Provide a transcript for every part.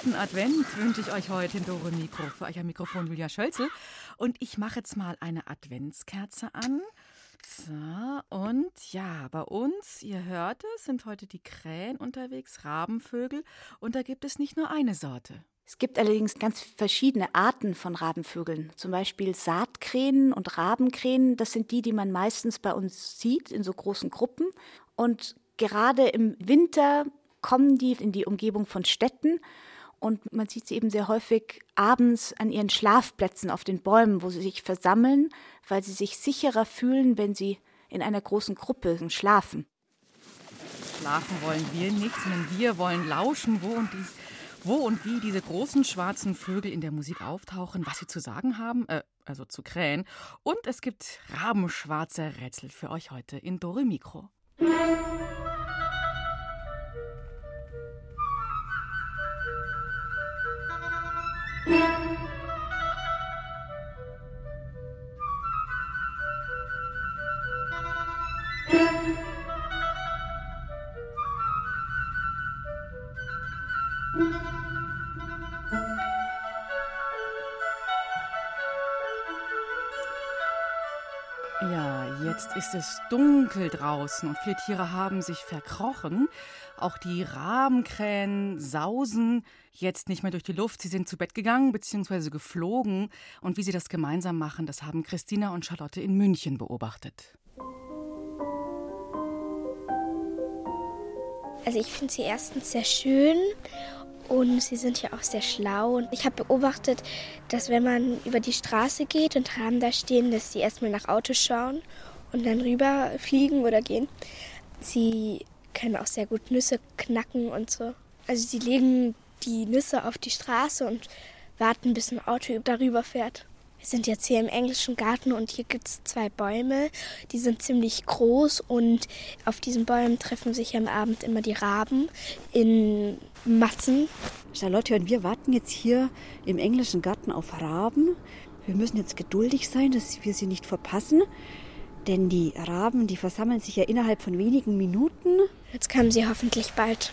Zweiten Advent wünsche ich euch heute in Dore Mikro. Für euch am Mikrofon Julia Schölzel. Und ich mache jetzt mal eine Adventskerze an. So, und ja, bei uns, ihr hört es, sind heute die Krähen unterwegs, Rabenvögel. Und da gibt es nicht nur eine Sorte. Es gibt allerdings ganz verschiedene Arten von Rabenvögeln. Zum Beispiel Saatkrähen und Rabenkrähen. Das sind die, die man meistens bei uns sieht in so großen Gruppen. Und gerade im Winter kommen die in die Umgebung von Städten. Und man sieht sie eben sehr häufig abends an ihren Schlafplätzen auf den Bäumen, wo sie sich versammeln, weil sie sich sicherer fühlen, wenn sie in einer großen Gruppe schlafen. Schlafen wollen wir nicht, sondern wir wollen lauschen, wo und, dies, wo und wie diese großen schwarzen Vögel in der Musik auftauchen, was sie zu sagen haben, äh, also zu krähen. Und es gibt rabenschwarze Rätsel für euch heute in Dore Mikro. Ja, jetzt ist es dunkel draußen und viele Tiere haben sich verkrochen. Auch die Rabenkrähen sausen jetzt nicht mehr durch die Luft. Sie sind zu Bett gegangen bzw. geflogen. Und wie sie das gemeinsam machen, das haben Christina und Charlotte in München beobachtet. Also ich finde sie erstens sehr schön und sie sind ja auch sehr schlau. Und ich habe beobachtet, dass wenn man über die Straße geht und Raben da stehen, dass sie erstmal nach Autos schauen und dann rüber fliegen oder gehen. Sie können auch sehr gut Nüsse knacken und so. Also sie legen die Nüsse auf die Straße und warten, bis ein Auto darüber fährt. Wir sind jetzt hier im englischen Garten und hier gibt es zwei Bäume, die sind ziemlich groß und auf diesen Bäumen treffen sich am Abend immer die Raben in Massen. Charlotte und wir warten jetzt hier im englischen Garten auf Raben. Wir müssen jetzt geduldig sein, dass wir sie nicht verpassen, denn die Raben, die versammeln sich ja innerhalb von wenigen Minuten. Jetzt kommen sie hoffentlich bald.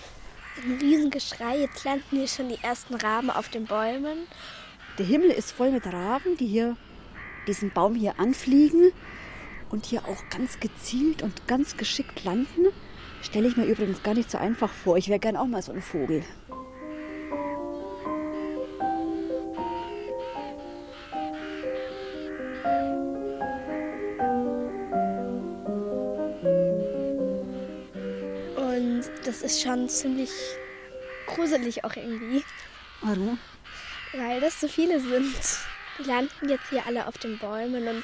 Ein Riesengeschrei, jetzt landen hier schon die ersten Raben auf den Bäumen. Der Himmel ist voll mit Raben, die hier diesen Baum hier anfliegen und hier auch ganz gezielt und ganz geschickt landen. Stelle ich mir übrigens gar nicht so einfach vor. Ich wäre gern auch mal so ein Vogel. Ist schon ziemlich gruselig auch irgendwie, Warum? weil das so viele sind. Die landen jetzt hier alle auf den Bäumen und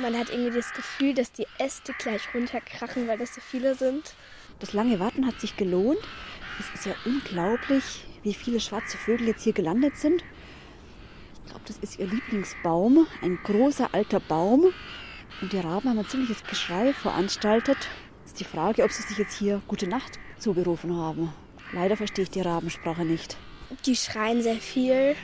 man hat irgendwie das Gefühl, dass die Äste gleich runterkrachen, weil das so viele sind. Das lange Warten hat sich gelohnt. Es ist ja unglaublich, wie viele schwarze Vögel jetzt hier gelandet sind. Ich glaube, das ist ihr Lieblingsbaum, ein großer alter Baum. Und die Raben haben ein ziemliches Geschrei veranstaltet. Ist die Frage, ob sie sich jetzt hier gute Nacht zugerufen haben. Leider verstehe ich die Rabensprache nicht. Die schreien sehr viel.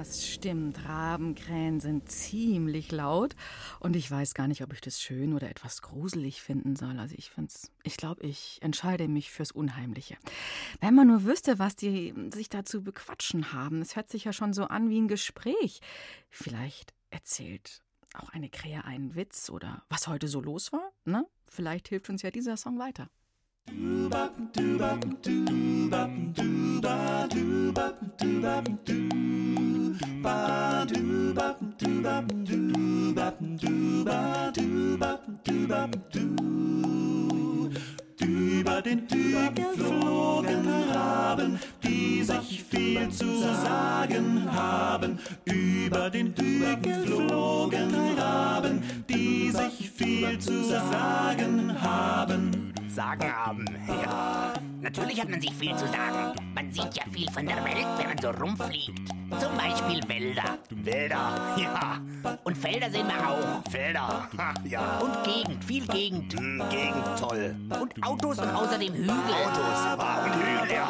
Das stimmt, Rabenkrähen sind ziemlich laut und ich weiß gar nicht, ob ich das schön oder etwas gruselig finden soll. Also ich find's, ich glaube, ich entscheide mich fürs Unheimliche. Wenn man nur wüsste, was die sich dazu bequatschen haben. Es hört sich ja schon so an wie ein Gespräch. Vielleicht erzählt auch eine Krähe einen Witz oder was heute so los war. Ne? Vielleicht hilft uns ja dieser Song weiter. Über den Tür geflogen Raben, die sich viel zu sagen haben. Über den Tür geflogen Raben, die sich viel zu sagen haben. Sagen haben, ja. Natürlich hat man sich viel zu sagen. Man sieht ja viel von der Welt, wenn man so rumfliegt. Zum Beispiel Wälder. Wälder, ja. Und Felder sehen wir auch. Felder, ja. Und Gegend, viel Gegend. Hm, Gegend, toll. Und Autos und außerdem Hügel. Autos, ah, und Hügel, ja.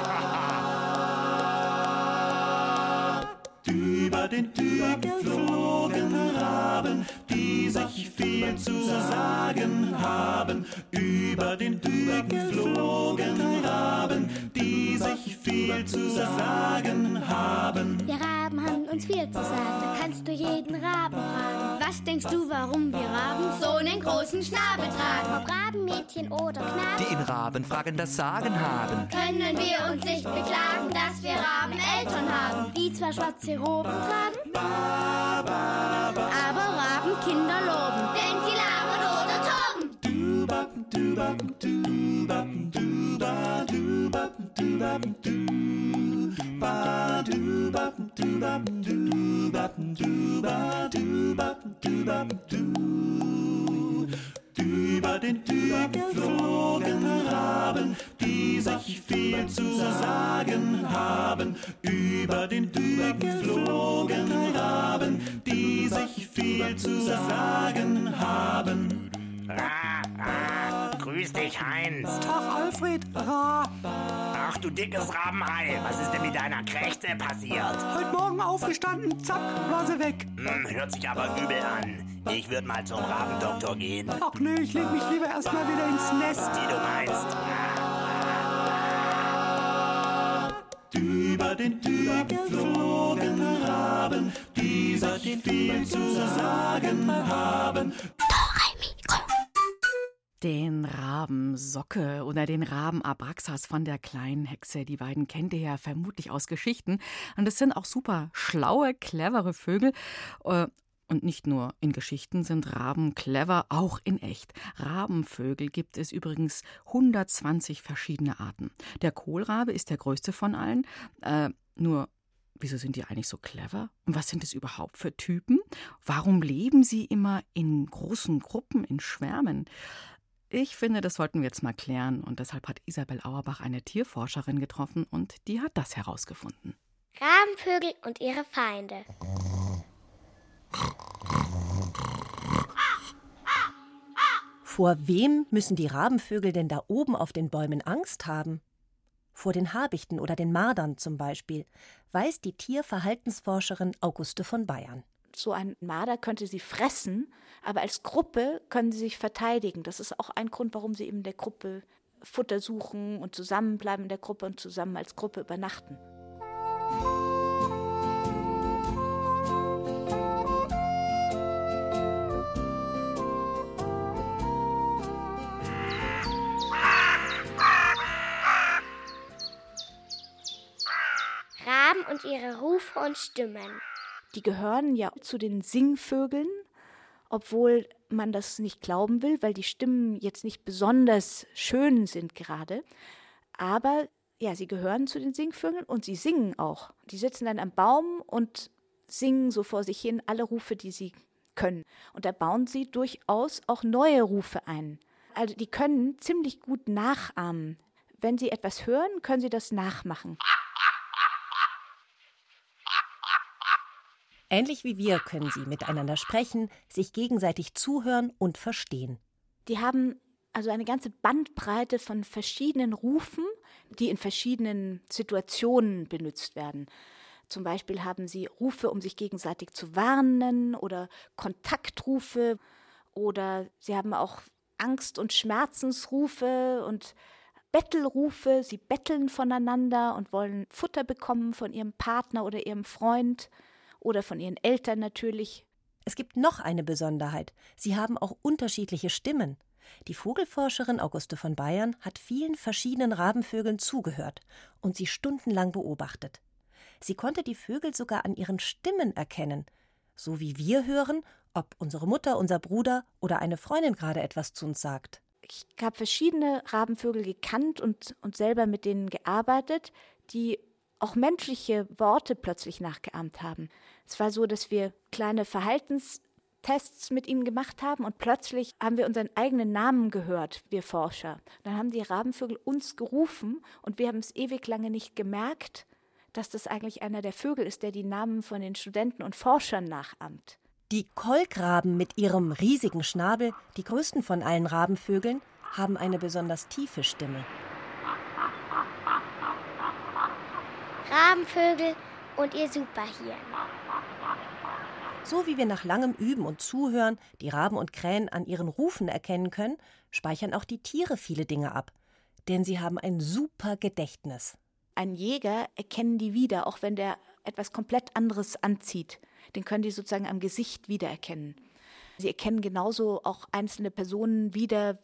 Über den Tür geflogen Raben, die sich viel zu sagen haben. Über den Tür geflogen Raben, die sich viel zu sagen haben. Wir Raben haben uns viel zu sagen. Da kannst du jeden Raben fragen. Was denkst du, warum wir Raben so einen großen Schnabel tragen? Ob Rabenmädchen oder Knaben. Die in Rabenfragen das Sagen haben. Können wir uns nicht beklagen, dass wir Raben Eltern haben, die zwar schwarze Roben tragen, aber Raben Kinder loben, Über den Tür geflogen Raben, die sich viel zu sagen haben. Über den Tür geflogen Raben, die sich viel zu sagen haben. Ah, ah, grüß dich, Heinz. Tag, Alfred. Ra. Ach, du dickes Rabenei. Was ist denn mit deiner Krächze passiert? Heute Morgen aufgestanden, zack, war sie weg. Hm, hört sich aber übel an. Ich würde mal zum Rabendoktor gehen. Ach nee, ich leg mich lieber erstmal wieder ins Nest. Wie du meinst. Über den Tür geflogen Raben, die sich viel zu sagen haben. Den Raben Socke oder den Raben Abraxas von der kleinen Hexe. Die beiden kennt ihr ja vermutlich aus Geschichten. Und es sind auch super schlaue, clevere Vögel. Äh, Und nicht nur in Geschichten sind Raben clever, auch in echt. Rabenvögel gibt es übrigens 120 verschiedene Arten. Der Kohlrabe ist der größte von allen. Äh, nur Wieso sind die eigentlich so clever? Und was sind es überhaupt für Typen? Warum leben sie immer in großen Gruppen, in Schwärmen? Ich finde, das sollten wir jetzt mal klären. Und deshalb hat Isabel Auerbach eine Tierforscherin getroffen und die hat das herausgefunden. Rabenvögel und ihre Feinde. Vor wem müssen die Rabenvögel denn da oben auf den Bäumen Angst haben? Vor den Habichten oder den Mardern zum Beispiel, weiß die Tierverhaltensforscherin Auguste von Bayern. So ein Marder könnte sie fressen, aber als Gruppe können sie sich verteidigen. Das ist auch ein Grund, warum sie eben in der Gruppe Futter suchen und zusammenbleiben in der Gruppe und zusammen als Gruppe übernachten. Raben und ihre Rufe und Stimmen. Die gehören ja zu den Singvögeln, obwohl man das nicht glauben will, weil die Stimmen jetzt nicht besonders schön sind gerade. Aber ja, sie gehören zu den Singvögeln und sie singen auch. Die sitzen dann am Baum und singen so vor sich hin alle Rufe, die sie können. Und da bauen sie durchaus auch neue Rufe ein. Also die können ziemlich gut nachahmen. Wenn sie etwas hören, können sie das nachmachen. Ähnlich wie wir können sie miteinander sprechen, sich gegenseitig zuhören und verstehen. Die haben also eine ganze Bandbreite von verschiedenen Rufen, die in verschiedenen Situationen benutzt werden. Zum Beispiel haben sie Rufe, um sich gegenseitig zu warnen oder Kontaktrufe oder sie haben auch Angst- und Schmerzensrufe und Bettelrufe. Sie betteln voneinander und wollen Futter bekommen von ihrem Partner oder ihrem Freund oder von ihren Eltern natürlich. Es gibt noch eine Besonderheit. Sie haben auch unterschiedliche Stimmen. Die Vogelforscherin Auguste von Bayern hat vielen verschiedenen Rabenvögeln zugehört und sie stundenlang beobachtet. Sie konnte die Vögel sogar an ihren Stimmen erkennen, so wie wir hören, ob unsere Mutter, unser Bruder oder eine Freundin gerade etwas zu uns sagt. Ich habe verschiedene Rabenvögel gekannt und, und selber mit denen gearbeitet, die auch menschliche Worte plötzlich nachgeahmt haben. Es war so, dass wir kleine Verhaltenstests mit ihnen gemacht haben und plötzlich haben wir unseren eigenen Namen gehört, wir Forscher. Dann haben die Rabenvögel uns gerufen und wir haben es ewig lange nicht gemerkt, dass das eigentlich einer der Vögel ist, der die Namen von den Studenten und Forschern nachahmt. Die Kolkraben mit ihrem riesigen Schnabel, die größten von allen Rabenvögeln, haben eine besonders tiefe Stimme. Rabenvögel und ihr Superhirn. So wie wir nach langem Üben und Zuhören die Raben und Krähen an ihren Rufen erkennen können, speichern auch die Tiere viele Dinge ab. Denn sie haben ein super Gedächtnis. Ein Jäger erkennen die wieder, auch wenn der etwas komplett anderes anzieht. Den können die sozusagen am Gesicht wiedererkennen. Sie erkennen genauso auch einzelne Personen wieder,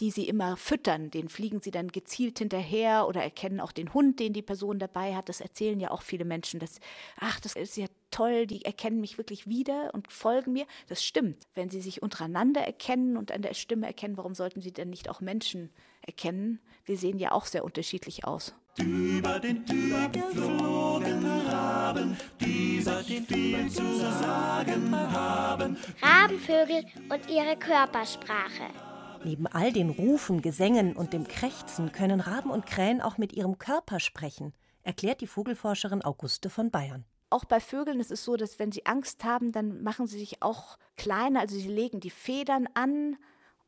die sie immer füttern. Den fliegen sie dann gezielt hinterher oder erkennen auch den Hund, den die Person dabei hat. Das erzählen ja auch viele Menschen, dass, ach, das ist ja toll, die erkennen mich wirklich wieder und folgen mir. Das stimmt. Wenn sie sich untereinander erkennen und an der Stimme erkennen, warum sollten sie denn nicht auch Menschen erkennen? Wir sehen ja auch sehr unterschiedlich aus. Über den Tür geflogen Raben, die sich viel zu sagen haben. Rabenvögel und ihre Körpersprache. Neben all den Rufen, Gesängen und dem Krächzen können Raben und Krähen auch mit ihrem Körper sprechen, erklärt die Vogelforscherin Auguste von Bayern. Auch bei Vögeln ist es so, dass wenn sie Angst haben, dann machen sie sich auch kleiner, also sie legen die Federn an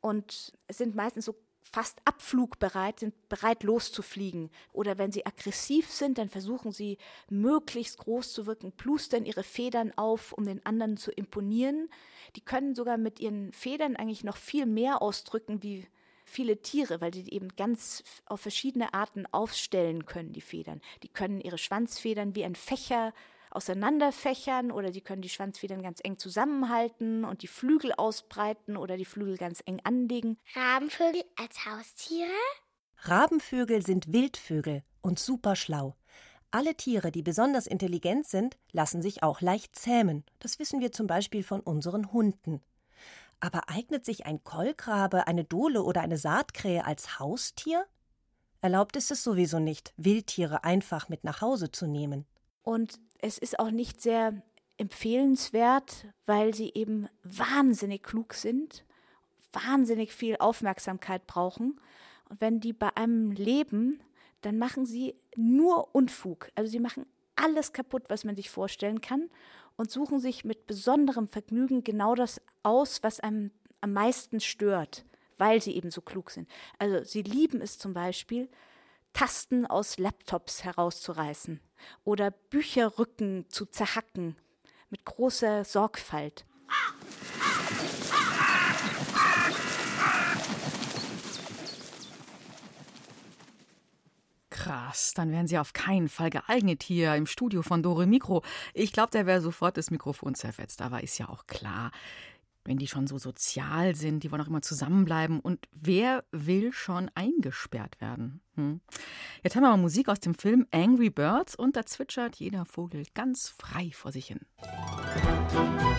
und sind meistens so fast abflugbereit, sind bereit loszufliegen. Oder wenn sie aggressiv sind, dann versuchen sie möglichst groß zu wirken, plustern ihre Federn auf, um den anderen zu imponieren. Die können sogar mit ihren Federn eigentlich noch viel mehr ausdrücken wie viele Tiere, weil sie eben ganz auf verschiedene Arten aufstellen können, die Federn. Die können ihre Schwanzfedern wie ein Fächer auseinanderfächern oder sie können die Schwanzfedern ganz eng zusammenhalten und die Flügel ausbreiten oder die Flügel ganz eng anlegen. Rabenvögel als Haustiere? Rabenvögel sind Wildvögel und super schlau. Alle Tiere, die besonders intelligent sind, lassen sich auch leicht zähmen. Das wissen wir zum Beispiel von unseren Hunden. Aber eignet sich ein Kolkrabe, eine Dole oder eine Saatkrähe als Haustier? Erlaubt ist es sowieso nicht, Wildtiere einfach mit nach Hause zu nehmen. Und es ist auch nicht sehr empfehlenswert, weil sie eben wahnsinnig klug sind, wahnsinnig viel Aufmerksamkeit brauchen. Und wenn die bei einem leben, dann machen sie nur Unfug. Also sie machen alles kaputt, was man sich vorstellen kann und suchen sich mit besonderem Vergnügen genau das aus, was einem am meisten stört, weil sie eben so klug sind. Also sie lieben es zum Beispiel, Tasten aus Laptops herauszureißen oder Bücherrücken zu zerhacken mit großer Sorgfalt. Krass, dann wären Sie auf keinen Fall geeignet hier im Studio von Dore Mikro. Ich glaube, der wäre sofort das Mikrofon zerfetzt, aber ist ja auch klar wenn die schon so sozial sind, die wollen auch immer zusammenbleiben. Und wer will schon eingesperrt werden? Hm. Jetzt haben wir mal Musik aus dem Film Angry Birds und da zwitschert jeder Vogel ganz frei vor sich hin. Musik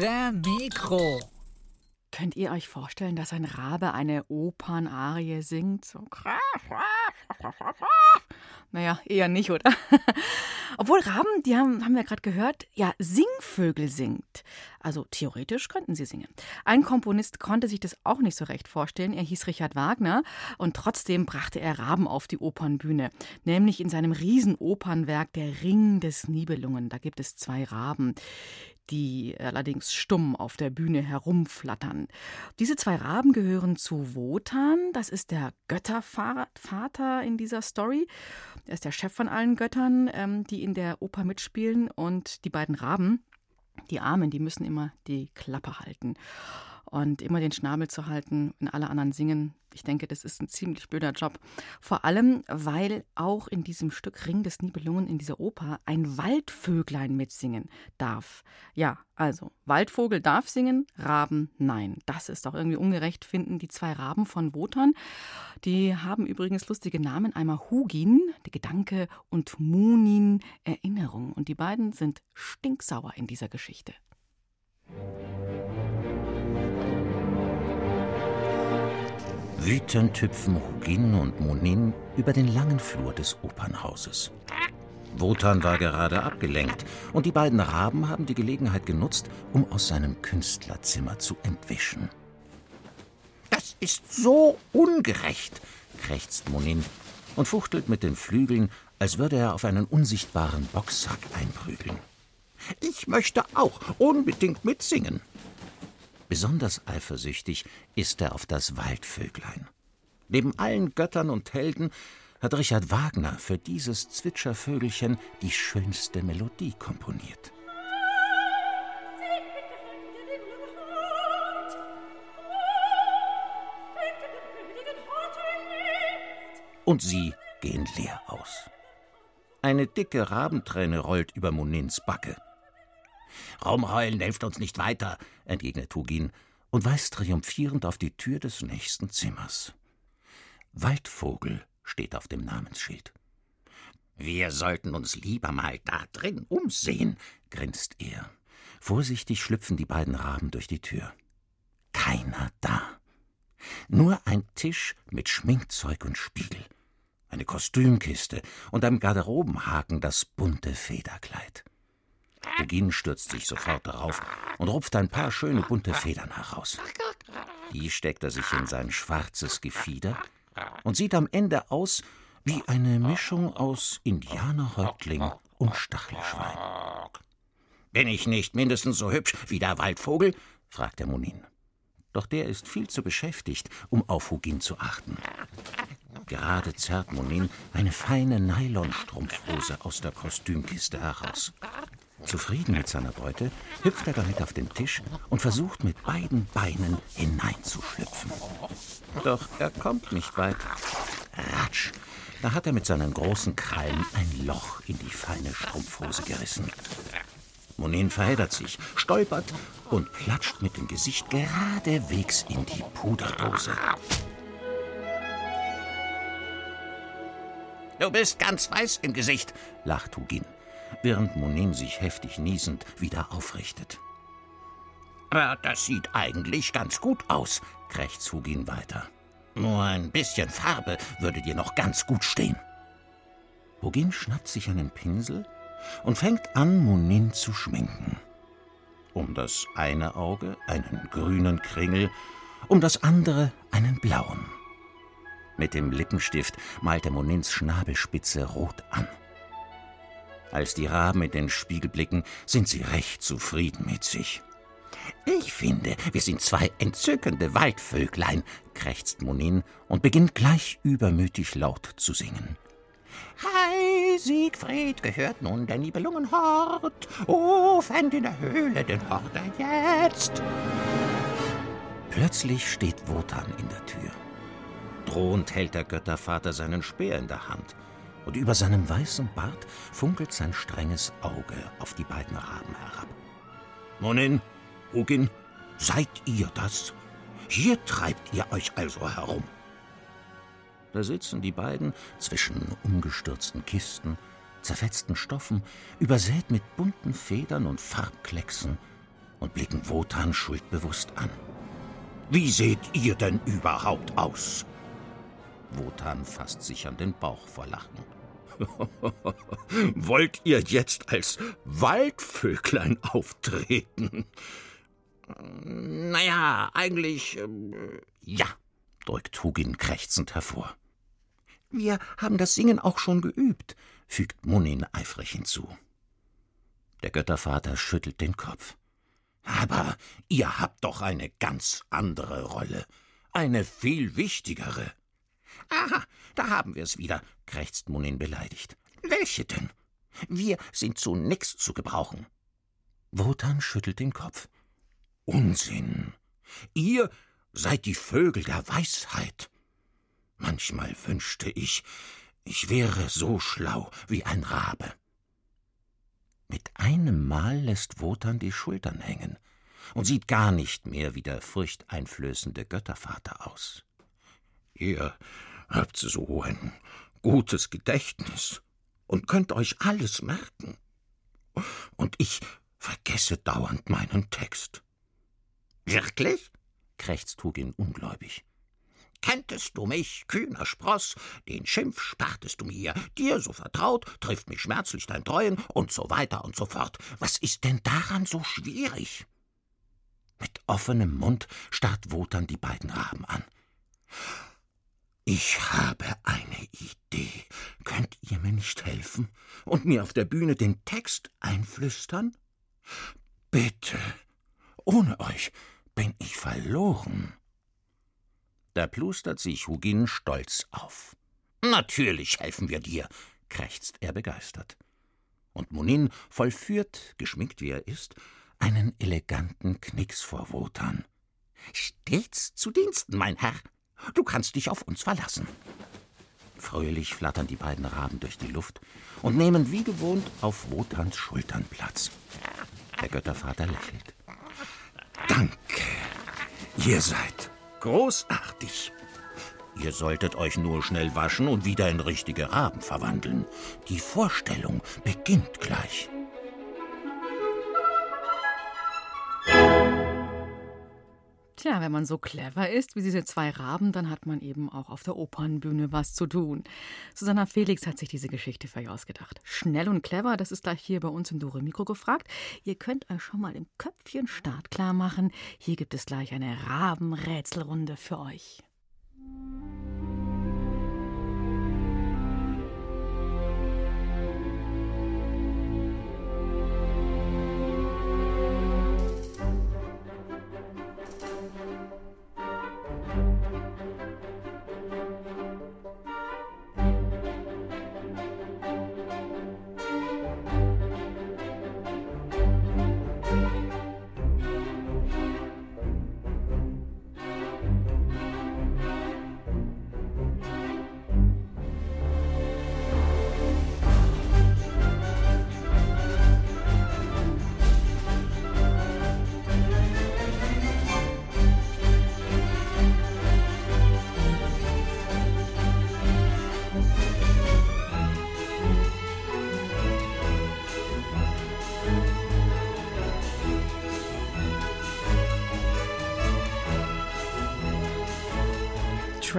Dore Mikro. Könnt ihr euch vorstellen, dass ein Rabe eine Opernarie singt? So. Naja, eher nicht, oder? Obwohl Raben, die haben, haben wir gerade gehört, ja, Singvögel singt. Also theoretisch könnten sie singen. Ein Komponist konnte sich das auch nicht so recht vorstellen. Er hieß Richard Wagner und trotzdem brachte er Raben auf die Opernbühne. Nämlich in seinem Riesenopernwerk Der Ring des Nibelungen. Da gibt es zwei Raben die allerdings stumm auf der Bühne herumflattern. Diese zwei Raben gehören zu Wotan, das ist der Göttervater in dieser Story. Er ist der Chef von allen Göttern, ähm, die in der Oper mitspielen. Und die beiden Raben, die Armen, die müssen immer die Klappe halten und immer den Schnabel zu halten, wenn alle anderen singen. Ich denke, das ist ein ziemlich blöder Job. Vor allem, weil auch in diesem Stück Ring des Nibelungen in dieser Oper ein Waldvöglein mitsingen darf. Ja, also, Waldvogel darf singen, Raben nein. Das ist doch irgendwie ungerecht, finden die zwei Raben von Wotan. Die haben übrigens lustige Namen. Einmal Hugin, der Gedanke, und Munin, Erinnerung. Und die beiden sind stinksauer in dieser Geschichte. Wütend hüpfen Hugin und Monin über den langen Flur des Opernhauses. Wotan war gerade abgelenkt und die beiden Raben haben die Gelegenheit genutzt, um aus seinem Künstlerzimmer zu entwischen. Das ist so ungerecht, krächzt Monin und fuchtelt mit den Flügeln, als würde er auf einen unsichtbaren Boxsack einprügeln. Ich möchte auch unbedingt mitsingen. Besonders eifersüchtig ist er auf das Waldvöglein. Neben allen Göttern und Helden hat Richard Wagner für dieses Zwitschervögelchen die schönste Melodie komponiert. Und sie gehen leer aus. Eine dicke Rabenträne rollt über Monins Backe. Raumheulen hilft uns nicht weiter, entgegnet Hugin und weist triumphierend auf die Tür des nächsten Zimmers. Waldvogel steht auf dem Namensschild. Wir sollten uns lieber mal da drin umsehen, grinst er. Vorsichtig schlüpfen die beiden Raben durch die Tür. Keiner da. Nur ein Tisch mit Schminkzeug und Spiegel, eine Kostümkiste und am Garderobenhaken das bunte Federkleid. Regin stürzt sich sofort darauf und rupft ein paar schöne bunte Federn heraus. Die steckt er sich in sein schwarzes Gefieder und sieht am Ende aus wie eine Mischung aus Indianerhäuptling und Stachelschwein. Bin ich nicht mindestens so hübsch wie der Waldvogel? fragt der Monin. Doch der ist viel zu beschäftigt, um auf Hugin zu achten. Gerade zerrt Monin eine feine Nylonstrumpfhose aus der Kostümkiste heraus. Zufrieden mit seiner Beute hüpft er damit auf den Tisch und versucht mit beiden Beinen hineinzuschlüpfen. Doch er kommt nicht weit. Ratsch! Da hat er mit seinen großen Krallen ein Loch in die feine Strumpfhose gerissen. Monin verheddert sich, stolpert und platscht mit dem Gesicht geradewegs in die Puderdose. Du bist ganz weiß im Gesicht, lacht Hugin während Monin sich heftig niesend wieder aufrichtet. Das sieht eigentlich ganz gut aus, krächzt Hugin weiter. Nur ein bisschen Farbe würde dir noch ganz gut stehen. Hugin schnappt sich einen Pinsel und fängt an, Monin zu schminken. Um das eine Auge einen grünen Kringel, um das andere einen blauen. Mit dem Lippenstift malt er Monins Schnabelspitze rot an. Als die Raben in den Spiegel blicken, sind sie recht zufrieden mit sich. Ich finde, wir sind zwei entzückende Waldvöglein, krächzt Monin und beginnt gleich übermütig laut zu singen. Hei, Siegfried gehört nun der Nibelungenhort. O, fänd in der Höhle den Hort er jetzt. Plötzlich steht Wotan in der Tür. Drohend hält der Göttervater seinen Speer in der Hand und über seinem weißen Bart funkelt sein strenges Auge auf die beiden Raben herab. Monin, Hugin, seid ihr das? Hier treibt ihr euch also herum. Da sitzen die beiden zwischen umgestürzten Kisten, zerfetzten Stoffen, übersät mit bunten Federn und Farbklecksen und blicken Wotan schuldbewusst an. Wie seht ihr denn überhaupt aus? Wotan fasst sich an den Bauch vor Lachen. Wollt ihr jetzt als Waldvöglein auftreten? Naja, eigentlich. Äh, ja, drückt Hugin krächzend hervor. Wir haben das Singen auch schon geübt, fügt Munin eifrig hinzu. Der Göttervater schüttelt den Kopf. Aber ihr habt doch eine ganz andere Rolle, eine viel wichtigere. Aha, da haben wir es wieder, krächzt Munin beleidigt. Welche denn? Wir sind zu nix zu gebrauchen. Wotan schüttelt den Kopf. Unsinn. Ihr seid die Vögel der Weisheit. Manchmal wünschte ich, ich wäre so schlau wie ein Rabe. Mit einem Mal lässt Wotan die Schultern hängen und sieht gar nicht mehr wie der furchteinflößende Göttervater aus. Ihr habt so ein gutes Gedächtnis und könnt euch alles merken. Und ich vergesse dauernd meinen Text. Wirklich? krächzt Hugin ungläubig. Kenntest du mich, kühner Spross, den Schimpf spartest du mir, dir so vertraut, trifft mich schmerzlich dein Treuen und so weiter und so fort. Was ist denn daran so schwierig? Mit offenem Mund starrt Wotan die beiden Raben an. Ich habe eine Idee. Könnt ihr mir nicht helfen und mir auf der Bühne den Text einflüstern? Bitte. Ohne euch bin ich verloren. Da plustert sich Hugin stolz auf. Natürlich helfen wir dir, krächzt er begeistert. Und Munin vollführt, geschminkt wie er ist, einen eleganten Knicks vor Wotan. Stets zu Diensten, mein Herr. Du kannst dich auf uns verlassen. Fröhlich flattern die beiden Raben durch die Luft und nehmen wie gewohnt auf Wotans Schultern Platz. Der Göttervater lächelt. Danke. Ihr seid großartig. Ihr solltet euch nur schnell waschen und wieder in richtige Raben verwandeln. Die Vorstellung beginnt gleich. Tja, wenn man so clever ist wie diese zwei Raben, dann hat man eben auch auf der Opernbühne was zu tun. Susanna Felix hat sich diese Geschichte für euch ausgedacht. Schnell und clever, das ist gleich hier bei uns im Dore Mikro gefragt. Ihr könnt euch schon mal im Köpfchen startklar machen. Hier gibt es gleich eine Rabenrätselrunde für euch.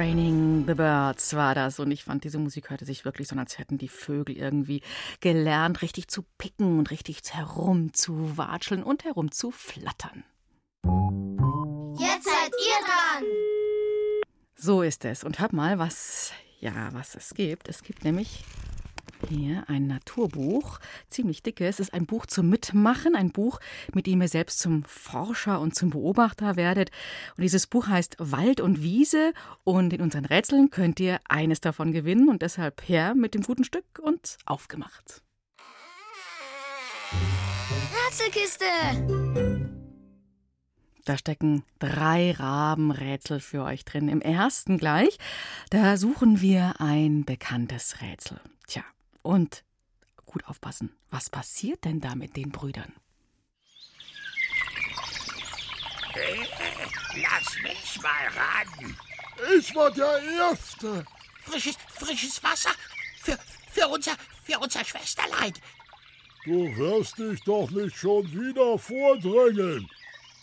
Training the Birds war das. Und ich fand, diese Musik hörte sich wirklich so an, als hätten die Vögel irgendwie gelernt, richtig zu picken und richtig herumzuwatscheln und herumzuflattern. Jetzt seid ihr dran! So ist es. Und hört mal, was, ja, was es gibt. Es gibt nämlich hier ein Naturbuch, ziemlich dicke. Es ist ein Buch zum Mitmachen, ein Buch, mit dem ihr selbst zum Forscher und zum Beobachter werdet. Und dieses Buch heißt Wald und Wiese und in unseren Rätseln könnt ihr eines davon gewinnen und deshalb her mit dem guten Stück und aufgemacht. Rätselkiste! Da stecken drei Rabenrätsel für euch drin. Im ersten gleich, da suchen wir ein bekanntes Rätsel. Tja, und gut aufpassen, was passiert denn da mit den Brüdern? Äh, lass mich mal ran. Ich war der Du wirst dich doch nicht schon wieder vordrängeln.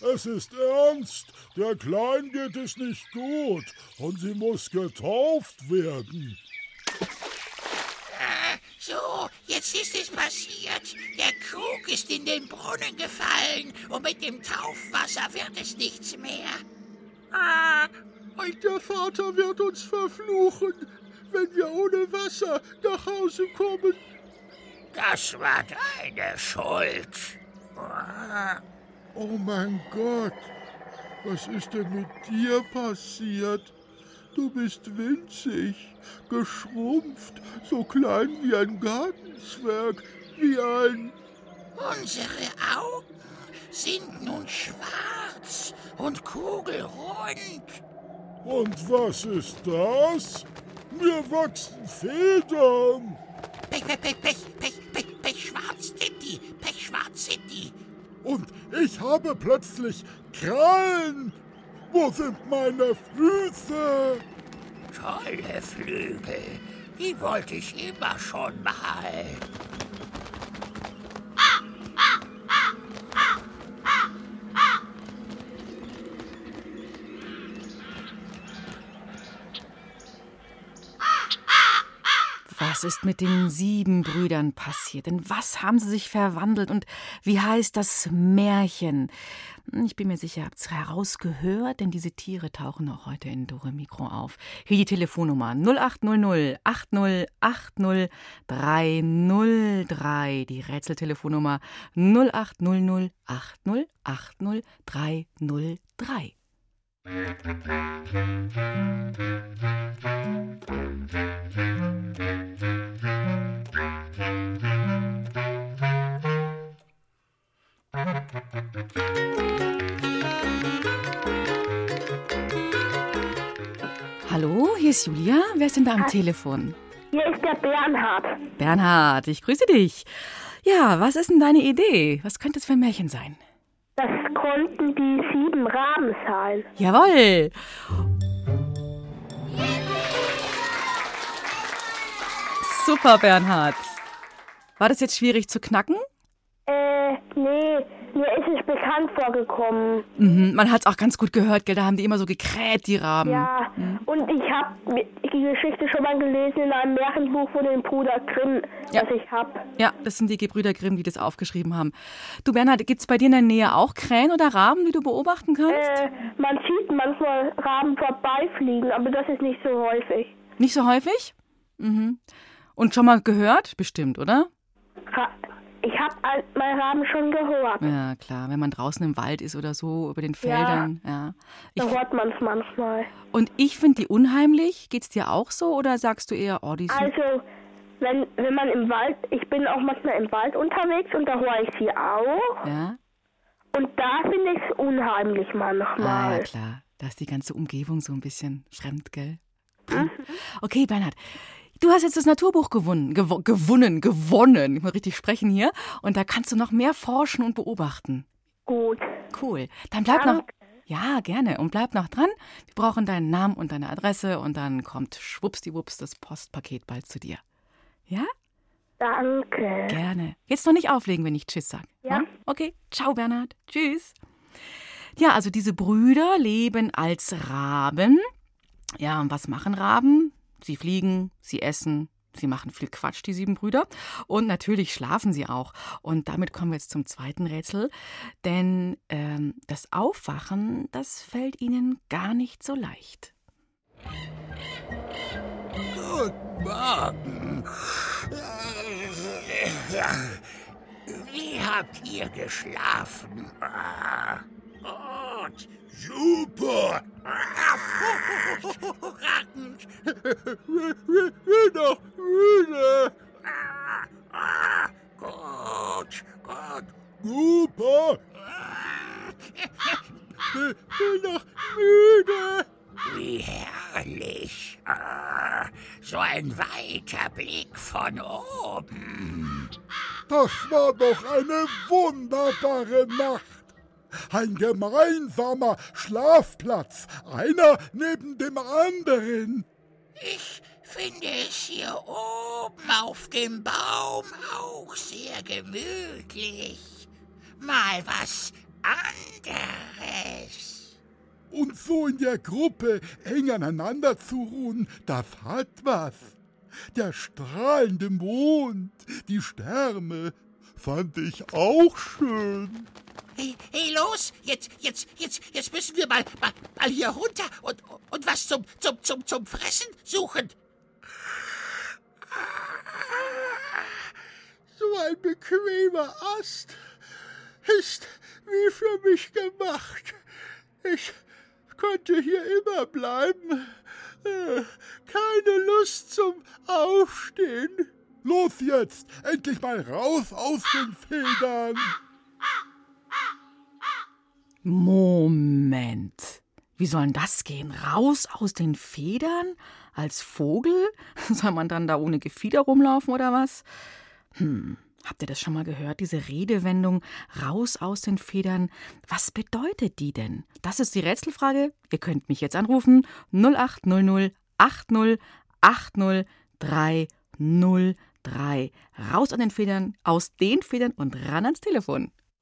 Es ist ernst, der Kleinen geht es nicht gut und sie muss getauft werden. Äh, so, jetzt ist es passiert. Der Krug ist in den Brunnen gefallen und mit dem Taufwasser wird es nichts mehr. Ah, und der Vater wird uns verfluchen, wenn wir ohne Wasser nach Hause kommen. Das war deine Schuld. Oh mein Gott, was ist denn mit dir passiert? Du bist winzig, geschrumpft, so klein wie ein Gartenzwerg, wie ein... Unsere Augen sind nun schwarz und kugelrund. Und was ist das? Mir wachsen Federn. Pech, Pech, Pech, Pech, Pech, Pech, Pech, schwarz sind die, Pech, schwarz sind die. Und ich habe plötzlich Krallen. Wo sind meine Füße? Tolle Flügel, die wollte ich immer schon mal. Was ist mit den sieben Brüdern passiert? In was haben sie sich verwandelt? Und wie heißt das Märchen? Ich bin mir sicher, ihr habt es herausgehört, denn diese Tiere tauchen auch heute in Dore Mikro auf. Hier die Telefonnummer 0800 8080 303. Die Rätseltelefonnummer 0800 8080 303. Hallo, hier ist Julia. Wer ist denn da am Telefon? Hier ist der Bernhard. Bernhard, ich grüße dich. Ja, was ist denn deine Idee? Was könnte es für ein Märchen sein? Das konnten die sieben Raben sein. Jawohl. Super, Bernhard. War das jetzt schwierig zu knacken? Äh, nee, mir ist es bekannt vorgekommen. Mhm, man hat es auch ganz gut gehört, gell? Da haben die immer so gekräht, die Raben. Ja, Mhm. und ich habe die Geschichte schon mal gelesen in einem Märchenbuch von den Bruder Grimm, Ja. das ich habe. Ja, das sind die Gebrüder Grimm, die das aufgeschrieben haben. Du, Bernhard, gibt es bei dir in der Nähe auch Krähen oder Raben, die du beobachten kannst? Äh, man sieht manchmal Raben vorbeifliegen, aber das ist nicht so häufig. Nicht so häufig? Mhm. Und schon mal gehört? Bestimmt, oder? Ra ich habe mal Raben schon gehört. Ja, klar. Wenn man draußen im Wald ist oder so, über den Feldern. Ja. Ich, Da hört man es manchmal. und ich finde die unheimlich. Geht's dir auch so oder sagst du eher, oh, die sind. Also, wenn, wenn man im Wald, ich bin auch manchmal im Wald unterwegs und da höre ich sie auch. ja? Und da finde ich es unheimlich Ah, manchmal. ja, klar. Da ist die ganze Umgebung so ein bisschen fremd, gell? Mhm. Okay, Bernhard. Du hast jetzt das Naturbuch gewonnen, gewo gewonnen, gewonnen. Ich muss richtig sprechen hier. Und da kannst du noch mehr forschen und beobachten. Gut. Cool. Dann bleib noch. Danke. Ja, gerne. Und bleib noch dran. Wir brauchen deinen Namen und deine Adresse und dann kommt schwuppsdiwupps das Postpaket bald zu dir. Ja? Danke. Gerne. Jetzt noch nicht auflegen, wenn ich Tschüss sage. Ja. Okay. Ciao, Bernhard. Tschüss. Ja, also diese Brüder leben als Raben. Ja, und was machen Raben? Sie fliegen, sie essen, sie machen viel Quatsch, die sieben Brüder. Und natürlich schlafen sie auch. Und damit kommen wir jetzt zum zweiten Rätsel. Denn ähm, das Aufwachen, das fällt ihnen gar nicht so leicht. Guten Morgen. Wie habt ihr geschlafen? Ah, Gut. Super. Hervorragend. Müde. Ah, Gut, gut. Super. Bin doch müde. Wie herrlich. Ah, So ein weiter Blick von oben. Das war doch eine wunderbare Nacht. Ein gemeinsamer Schlafplatz, einer neben dem anderen. Ich finde es hier oben auf dem Baum auch sehr gemütlich. Mal was anderes. Und so in der Gruppe eng aneinander zu ruhen, das hat was. Der strahlende Mond, die Sterne, fand ich auch schön. Hey, hey, los, jetzt, jetzt, jetzt, jetzt müssen wir mal, mal, mal hier runter und, und was zum, zum, zum, zum Fressen suchen. So ein bequemer Ast ist wie für mich gemacht. Ich könnte hier immer bleiben. Äh, Keine Lust zum Aufstehen. Los jetzt, endlich mal raus aus den Federn. Moment. Wie soll denn das gehen? Raus aus den Federn? Als Vogel? Soll man dann da ohne Gefieder rumlaufen oder was? Hm, habt ihr das schon mal gehört, diese Redewendung raus aus den Federn? Was bedeutet die denn? Das ist die Rätselfrage. Ihr könnt mich jetzt anrufen 0800 80 80 303. Raus aus den Federn, aus den Federn und ran ans Telefon.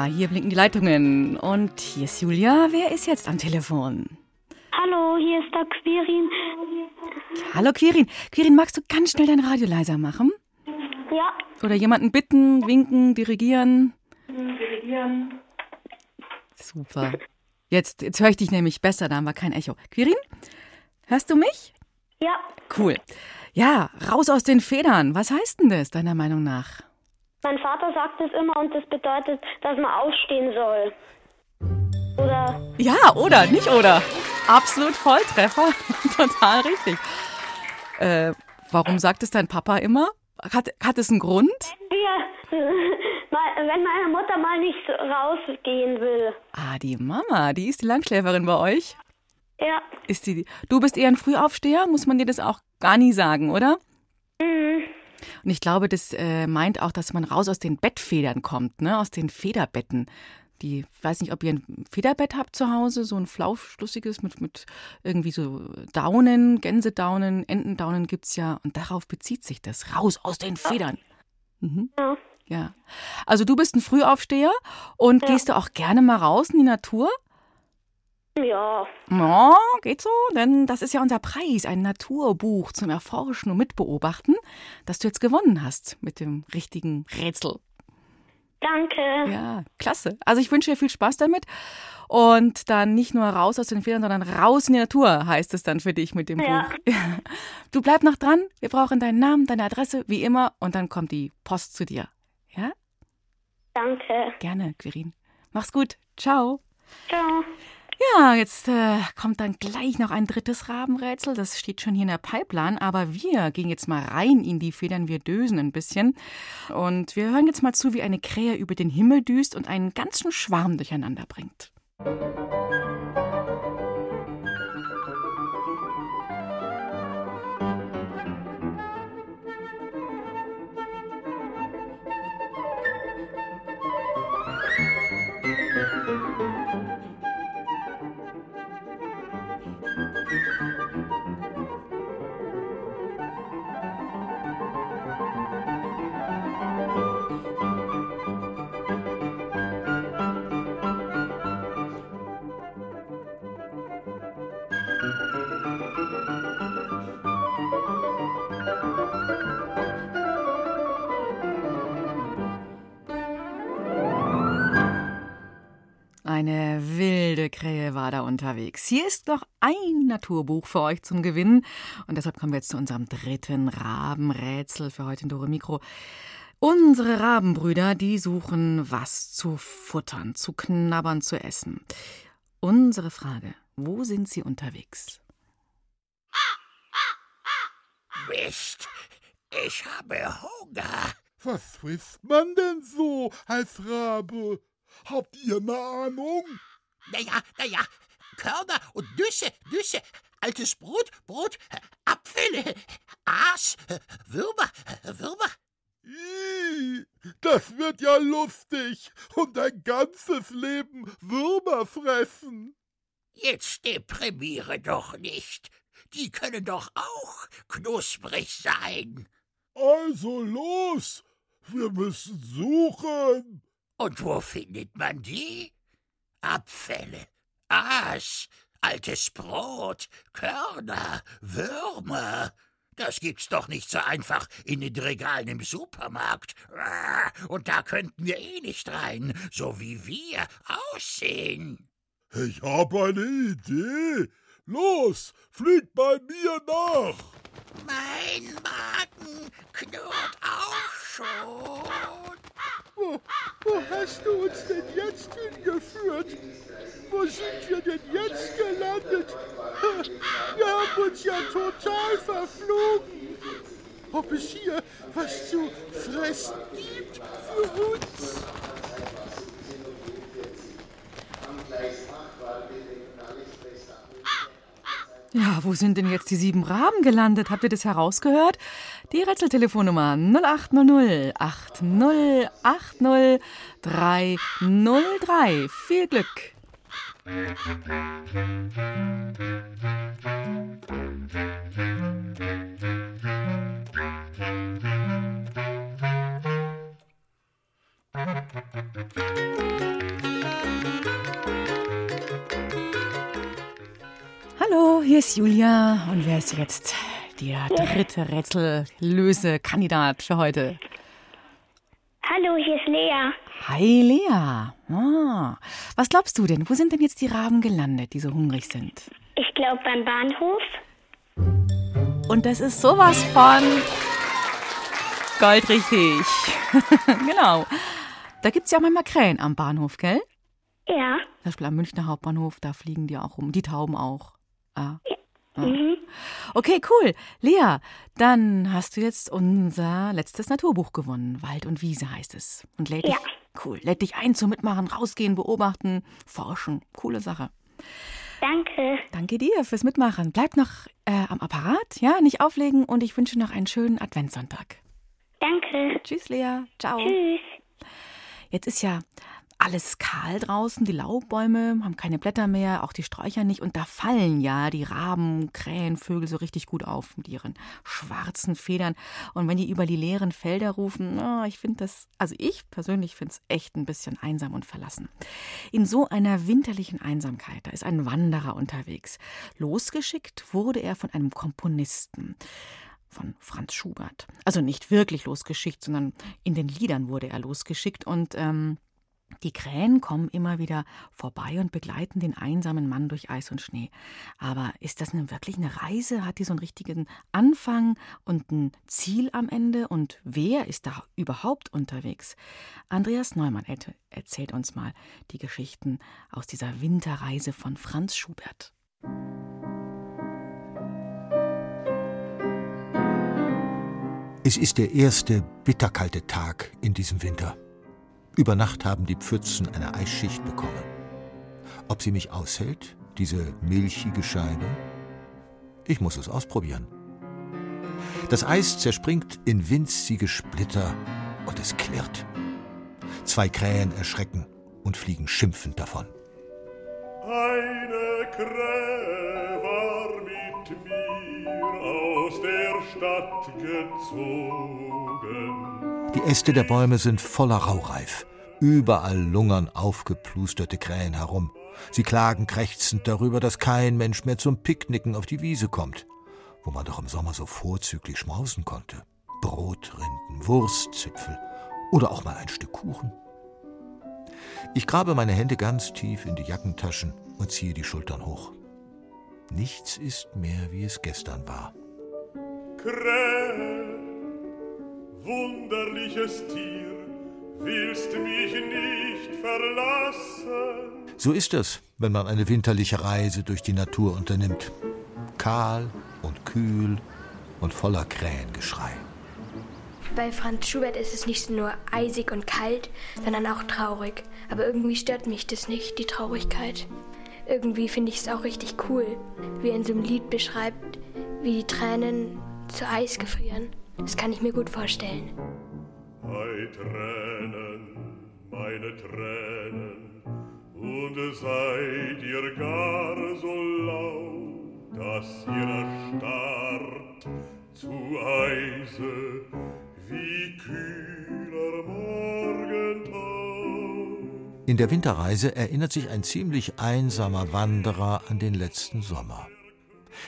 Ja, hier blinken die Leitungen. Und hier ist Julia. Wer ist jetzt am Telefon? Hallo, hier ist der Quirin. Hallo Quirin. Quirin, magst du ganz schnell dein Radio leiser machen? Ja. Oder jemanden bitten, winken, dirigieren? Dirigieren. Super. Jetzt, jetzt höre ich dich nämlich besser, da haben wir kein Echo. Quirin, hörst du mich? Ja. Cool. Ja, raus aus den Federn. Was heißt denn das, deiner Meinung nach? Mein Vater sagt es immer und das bedeutet, dass man aufstehen soll. Oder Ja, oder, nicht oder. Absolut Volltreffer. Total richtig. Äh, warum sagt es dein Papa immer? Hat, hat es einen Grund? wir, mal- wenn meine Mutter mal nicht rausgehen will. Ah, die Mama, die ist die Langschläferin bei euch. Ja. Ist die, du bist eher ein Frühaufsteher, muss man dir das auch gar nie sagen, oder? Mhm. Und ich glaube, das äh, meint auch, dass man raus aus den Bettfedern kommt, ne? aus den Federbetten. Die, ich weiß nicht, ob ihr ein Federbett habt zu Hause, so ein flaufschlussiges mit, mit irgendwie so Daunen, Gänsedaunen, Entendaunen gibt's ja. Und darauf bezieht sich das. Raus aus den Federn. Mhm. Ja. Ja. Also du bist ein Frühaufsteher und gehst du auch gerne mal raus in die Natur? Ja. Ja, geht so, denn das ist ja unser Preis, ein Naturbuch zum Erforschen und Mitbeobachten, das du jetzt gewonnen hast mit dem richtigen Rätsel. Danke. Ja, klasse. Also ich wünsche dir viel Spaß damit. Und dann nicht nur raus aus den Federn, sondern raus in die Natur heißt es dann für dich mit dem Ja. Buch. Du bleib noch dran. Wir brauchen deinen Namen, deine Adresse, wie immer. Und dann kommt die Post zu dir. Ja? Danke. Gerne, Quirin. Mach's gut. Ciao. Ciao. Ja, jetzt äh, kommt dann gleich noch ein drittes Rabenrätsel. Das steht schon hier in der Pipeline. Aber wir gehen jetzt mal rein in die Federn. Wir dösen ein bisschen. Und wir hören jetzt mal zu, wie eine Krähe über den Himmel düst und einen ganzen Schwarm durcheinander bringt. Eine wilde Krähe war da unterwegs. Hier ist noch ein Naturbuch für euch zum Gewinnen. Und deshalb kommen wir jetzt zu unserem dritten Rabenrätsel für heute in Dore Mikro. Unsere Rabenbrüder, die suchen was zu futtern, zu knabbern, zu essen. Unsere Frage, wo sind sie unterwegs? Mist. Ich habe Hunger. Was frisst man denn so als Rabe? Habt ihr eine Ahnung? Naja, naja, Körner und Nüsse, Nüsse, altes Brot, Brot, Apfel, Aas, Würmer, Würmer. Ih, das wird ja lustig und ein ganzes Leben Würmer fressen. Jetzt deprimiere doch nicht. Die können doch auch knusprig sein. Also los, wir müssen suchen. Und wo findet man die? Abfälle, Aas, altes Brot, Körner, Würmer. Das gibt's doch nicht so einfach in den Regalen im Supermarkt. Und da könnten wir eh nicht rein, so wie wir aussehen. Ich habe eine Idee. Los, flieg bei mir nach. Mein Magen knurrt auch schon. Wo, wo hast du uns denn jetzt hingeführt? Wo sind wir denn jetzt gelandet? Wir haben uns ja total verflogen. Ob es hier was zu fressen gibt für uns? Ja, wo sind denn jetzt die sieben Raben gelandet? Habt ihr das herausgehört? Die Rätseltelefonnummer 0800 8080 303. Viel Glück! Hallo, hier ist Julia und wer ist jetzt der dritte Rätsellöse-Kandidat für heute? Hallo, hier ist Lea. Hi Lea. Ah, was glaubst du denn? Wo sind denn jetzt die Raben gelandet, die so hungrig sind? Ich glaube beim Bahnhof. Und das ist sowas von goldrichtig. genau. Da gibt es ja auch manchmal Krähen am Bahnhof, gell? Ja. Zum Beispiel am Münchner Hauptbahnhof, da fliegen die auch rum. Die Tauben auch. Ah. Ah. Mhm. Okay, cool. Lea, dann hast du jetzt unser letztes Naturbuch gewonnen. Wald und Wiese heißt es. Und lädt Ja. dich, cool, lädt dich ein zum Mitmachen, rausgehen, beobachten, forschen. Coole Sache. Danke. Danke dir fürs Mitmachen. Bleib noch äh, am Apparat, ja, nicht auflegen und ich wünsche noch einen schönen Adventssonntag. Danke. Tschüss, Lea. Ciao. Tschüss. Jetzt ist ja alles kahl draußen, die Laubbäume haben keine Blätter mehr, auch die Sträucher nicht. Und da fallen ja die Raben, Krähen, Vögel so richtig gut auf mit ihren schwarzen Federn. Und wenn die über die leeren Felder rufen, oh, ich finde das, also ich persönlich finde es echt ein bisschen einsam und verlassen. In so einer winterlichen Einsamkeit, da ist ein Wanderer unterwegs. Losgeschickt wurde er von einem Komponisten von Franz Schubert. Also nicht wirklich losgeschickt, sondern in den Liedern wurde er losgeschickt und ähm, die Krähen kommen immer wieder vorbei und begleiten den einsamen Mann durch Eis und Schnee. Aber ist das nun wirklich eine Reise? Hat die so einen richtigen Anfang und ein Ziel am Ende? Und wer ist da überhaupt unterwegs? Andreas Neumann er- erzählt uns mal die Geschichten aus dieser Winterreise von Franz Schubert. Es ist der erste bitterkalte Tag in diesem Winter. Über Nacht haben die Pfützen eine Eisschicht bekommen. Ob sie mich aushält, diese milchige Scheibe? Ich muss es ausprobieren. Das Eis zerspringt in winzige Splitter und es klirrt. Zwei Krähen erschrecken und fliegen schimpfend davon. Eine Krähe war mit mir aus der Stadt gezogen. Die Äste der Bäume sind voller Raureif. Überall lungern aufgeplusterte Krähen herum. Sie klagen krächzend darüber, dass kein Mensch mehr zum Picknicken auf die Wiese kommt, wo man doch im Sommer so vorzüglich schmausen konnte. Brotrinden, Wurstzipfel oder auch mal ein Stück Kuchen. Ich grabe meine Hände ganz tief in die Jackentaschen und ziehe die Schultern hoch. Nichts ist mehr, wie es gestern war. Krähe, wunderliches Tier, willst mich nicht verlassen. So ist es, wenn man eine winterliche Reise durch die Natur unternimmt. Kahl und kühl und voller Krähengeschrei. Bei Franz Schubert ist es nicht nur eisig und kalt, sondern auch traurig. Aber irgendwie stört mich das nicht, die Traurigkeit. Irgendwie finde ich es auch richtig cool, wie er in so einem Lied beschreibt, wie die Tränen zu Eis gefrieren. Das kann ich mir gut vorstellen. Ei Tränen, meine Tränen, und seid ihr gar so laut, dass ihr erstarrt zu Eise wie kühler Morgentau. In der Winterreise erinnert sich ein ziemlich einsamer Wanderer an den letzten Sommer.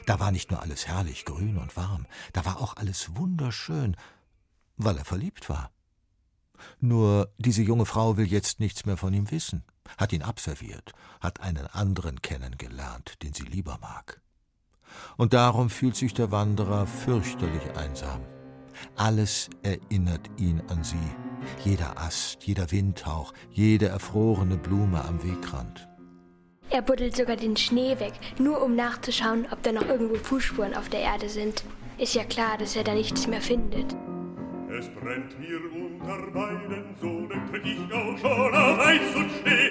Da war nicht nur alles herrlich grün und warm, da war auch alles wunderschön, weil er verliebt war. Nur diese junge Frau will jetzt nichts mehr von ihm wissen, hat ihn abserviert, hat einen anderen kennengelernt, den sie lieber mag. Und darum fühlt sich der Wanderer fürchterlich einsam. Alles erinnert ihn an sie, jeder Ast, jeder Windhauch, jede erfrorene Blume am Wegrand. Er buddelt sogar den Schnee weg, nur um nachzuschauen, ob da noch irgendwo Fußspuren auf der Erde sind. Ist ja klar, dass er da nichts mehr findet. Es brennt mir unter meinen Sohlen, tritt ich auch schon auf Eis und Schnee.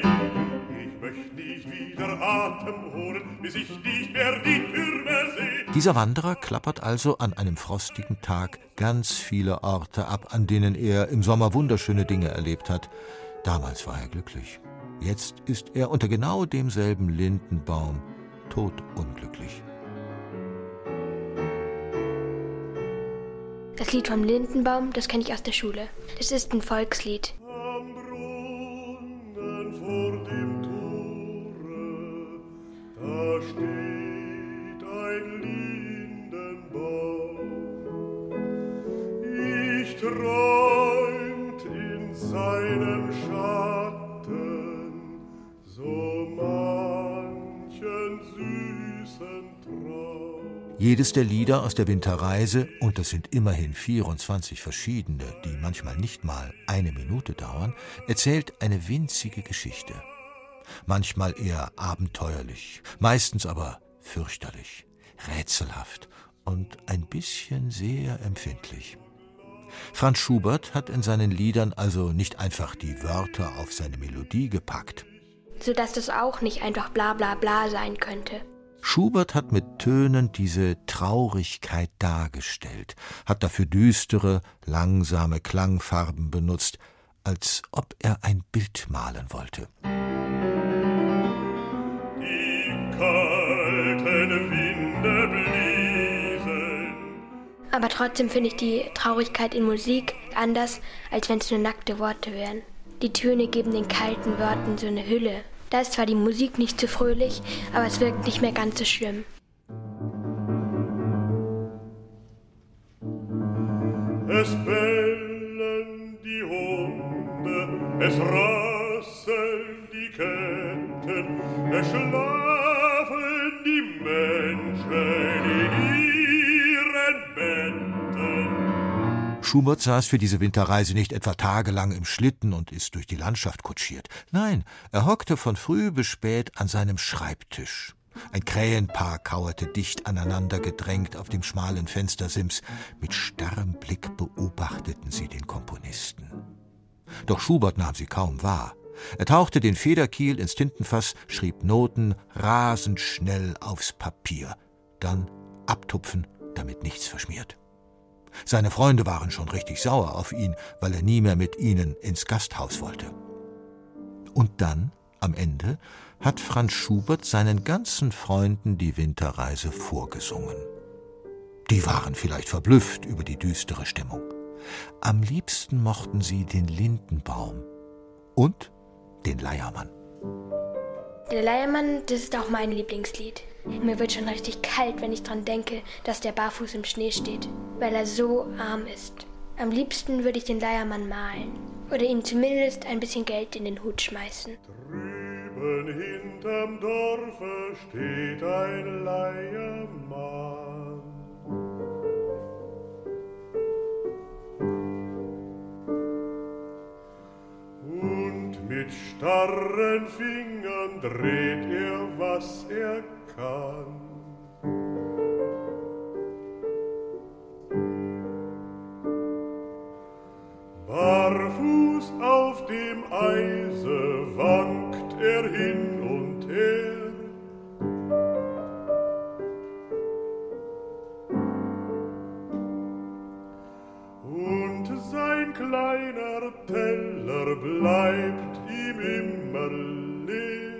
Ich möchte nicht wieder Atem holen, bis ich nicht mehr die Türme sehe. Dieser Wanderer klappert also an einem frostigen Tag ganz viele Orte ab, an denen er im Sommer wunderschöne Dinge erlebt hat. Damals war er glücklich. Jetzt ist er unter genau demselben Lindenbaum todunglücklich. Das Lied vom Lindenbaum, das kenne ich aus der Schule. Das ist ein Volkslied. Am Brunnen vor dem Tore, da steht ein Lindenbaum. Ich träumt in seinem Schatten so manchen süßen. Jedes der Lieder aus der Winterreise, und das sind immerhin 24 verschiedene, die manchmal nicht mal eine Minute dauern, erzählt eine winzige Geschichte. Manchmal eher abenteuerlich, meistens aber fürchterlich, rätselhaft und ein bisschen sehr empfindlich. Franz Schubert hat in seinen Liedern also nicht einfach die Wörter auf seine Melodie gepackt. Sodass das auch nicht einfach bla bla bla sein könnte. Schubert hat mit Tönen diese Traurigkeit dargestellt, hat dafür düstere, langsame Klangfarben benutzt, als ob er ein Bild malen wollte. Die kalten Winde bliesen. Aber trotzdem finde ich die Traurigkeit in Musik anders, als wenn es nur nackte Worte wären. Die Töne geben den kalten Worten so eine Hülle. Da ist zwar die Musik nicht so fröhlich, aber es wirkt nicht mehr ganz so schlimm. Es bellen die Hunde, es rasseln die Ketten, es schlafen die Menschen Schubert saß für diese Winterreise nicht etwa tagelang im Schlitten und ist durch die Landschaft kutschiert. Nein, er hockte von früh bis spät an seinem Schreibtisch. Ein Krähenpaar kauerte dicht aneinander gedrängt auf dem schmalen Fenstersims. Mit starrem Blick beobachteten sie den Komponisten. Doch Schubert nahm sie kaum wahr. Er tauchte den Federkiel ins Tintenfass, schrieb Noten rasend schnell aufs Papier. Dann abtupfen, damit nichts verschmiert. Seine Freunde waren schon richtig sauer auf ihn, weil er nie mehr mit ihnen ins Gasthaus wollte. Und dann, am Ende, hat Franz Schubert seinen ganzen Freunden die Winterreise vorgesungen. Die waren vielleicht verblüfft über die düstere Stimmung. Am liebsten mochten sie den Lindenbaum und den Leiermann. Der Leiermann, das ist auch mein Lieblingslied. Mir wird schon richtig kalt, wenn ich dran denke, dass der barfuß im Schnee steht, weil er so arm ist. Am liebsten würde ich den Leiermann malen oder ihm zumindest ein bisschen Geld in den Hut schmeißen. Drüben hinterm Dorfe steht ein Leiermann. Mit starren Fingern dreht er, was er kann. Barfuß auf dem Eise wankt er hin und her. Und sein kleiner Teller bleibt blieb immer leer.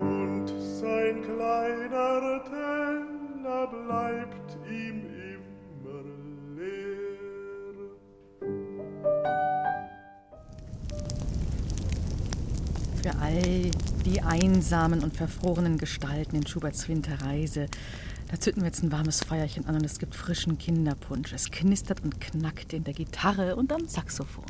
Und sein kleiner Teller bleibt ihm immer leer. Für all die einsamen und verfrorenen Gestalten in Schuberts Winterreise da zünden wir jetzt ein warmes Feuerchen an und es gibt frischen Kinderpunsch. Es knistert und knackt in der Gitarre und am Saxophon.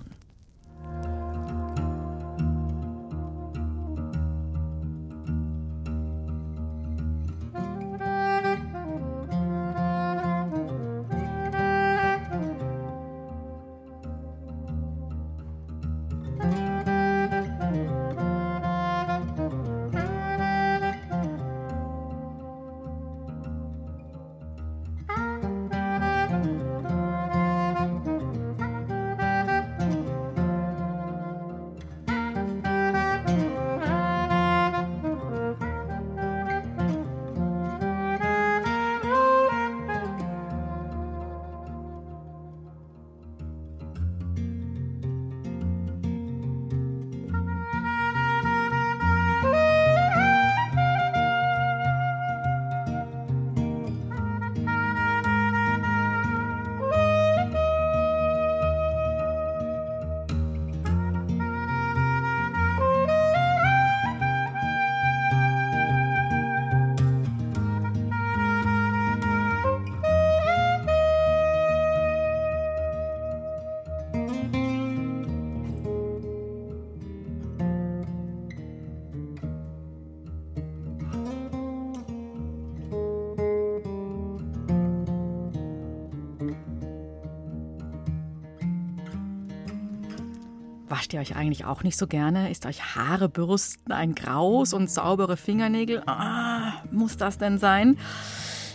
Wascht ihr euch eigentlich auch nicht so gerne? Ist euch Haare bürsten ein Graus und saubere Fingernägel? Ah, muss das denn sein?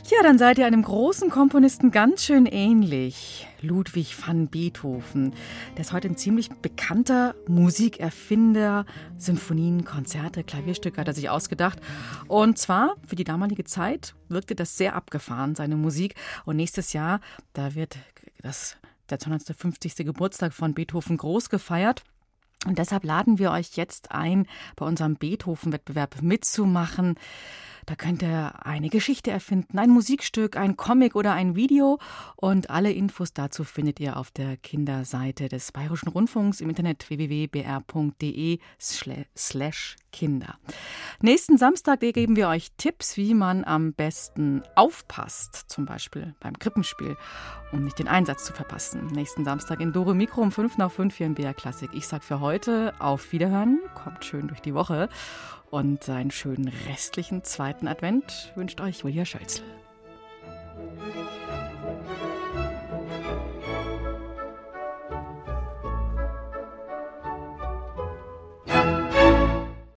Ja, dann seid ihr einem großen Komponisten ganz schön ähnlich. Ludwig van Beethoven. Der ist heute ein ziemlich bekannter Musikerfinder. Sinfonien, Konzerte, Klavierstücke hat er sich ausgedacht. Und zwar für die damalige Zeit wirkte das sehr abgefahren, seine Musik. Und nächstes Jahr, da wird das der 250. Geburtstag von Beethoven groß gefeiert. Und deshalb laden wir euch jetzt ein, bei unserem Beethoven-Wettbewerb mitzumachen. Da könnt ihr eine Geschichte erfinden, ein Musikstück, ein Comic oder ein Video. Und alle Infos dazu findet ihr auf der Kinderseite des Bayerischen Rundfunks im Internet www.br.de slash Kinder. Nächsten Samstag geben wir euch Tipps, wie man am besten aufpasst, zum Beispiel beim Krippenspiel, um nicht den Einsatz zu verpassen. Nächsten Samstag in Dore Mikro um 5 nach 5 hier in BR Klassik. Ich sage für heute auf Wiederhören, kommt schön durch die Woche und einen schönen restlichen zweiten Advent wünscht euch Julia Schölzl.